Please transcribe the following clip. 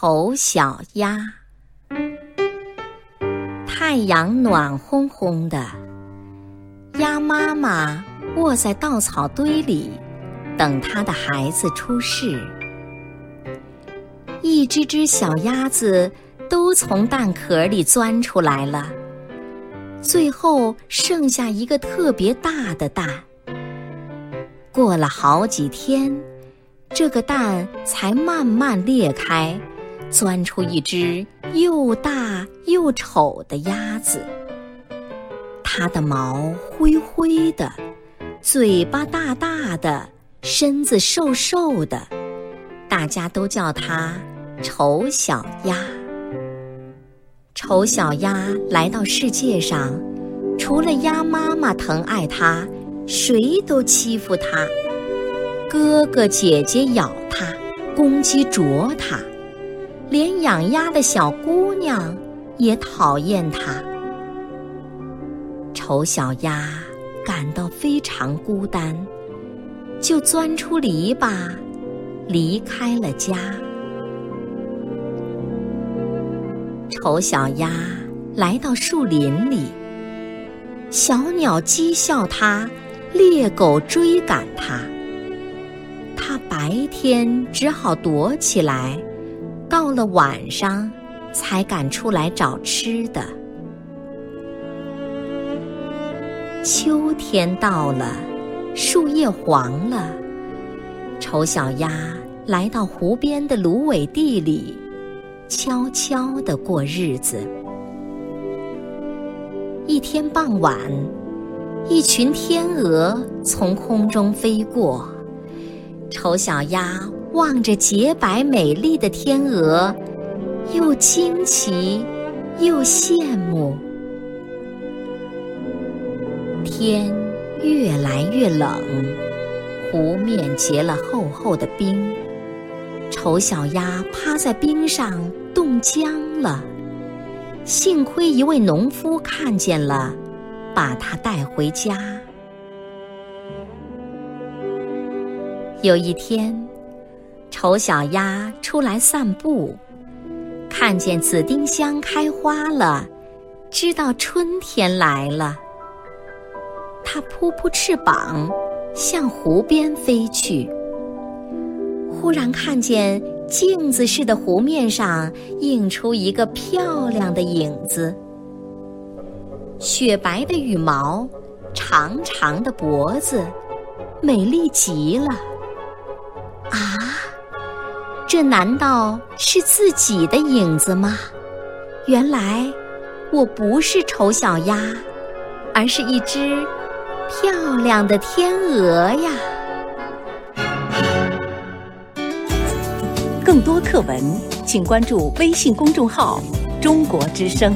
丑小鸭。太阳暖烘烘的，鸭妈妈卧在稻草堆里，等它的孩子出世。一只只小鸭子都从蛋壳里钻出来了，最后剩下一个特别大的蛋。过了好几天。这个蛋才慢慢裂开，钻出一只又大又丑的鸭子。它的毛灰灰的，嘴巴大大的，身子瘦瘦的，大家都叫它丑小鸭。丑小鸭来到世界上，除了鸭妈妈疼爱它，谁都欺负它。哥哥姐姐咬它，公鸡啄它，连养鸭的小姑娘也讨厌它。丑小鸭感到非常孤单，就钻出篱笆，离开了家。丑小鸭来到树林里，小鸟讥笑它，猎狗追赶它。它白天只好躲起来，到了晚上才敢出来找吃的。秋天到了，树叶黄了，丑小鸭来到湖边的芦苇地里，悄悄地过日子。一天傍晚，一群天鹅从空中飞过。丑小鸭望着洁白美丽的天鹅，又惊奇又羡慕。天越来越冷，湖面结了厚厚的冰。丑小鸭趴在冰上冻僵了，幸亏一位农夫看见了，把它带回家。有一天，丑小鸭出来散步，看见紫丁香开花了，知道春天来了。它扑扑翅膀，向湖边飞去。忽然看见镜子似的湖面上映出一个漂亮的影子，雪白的羽毛，长长的脖子，美丽极了。啊，这难道是自己的影子吗？原来我不是丑小鸭，而是一只漂亮的天鹅呀！更多课文，请关注微信公众号“中国之声”。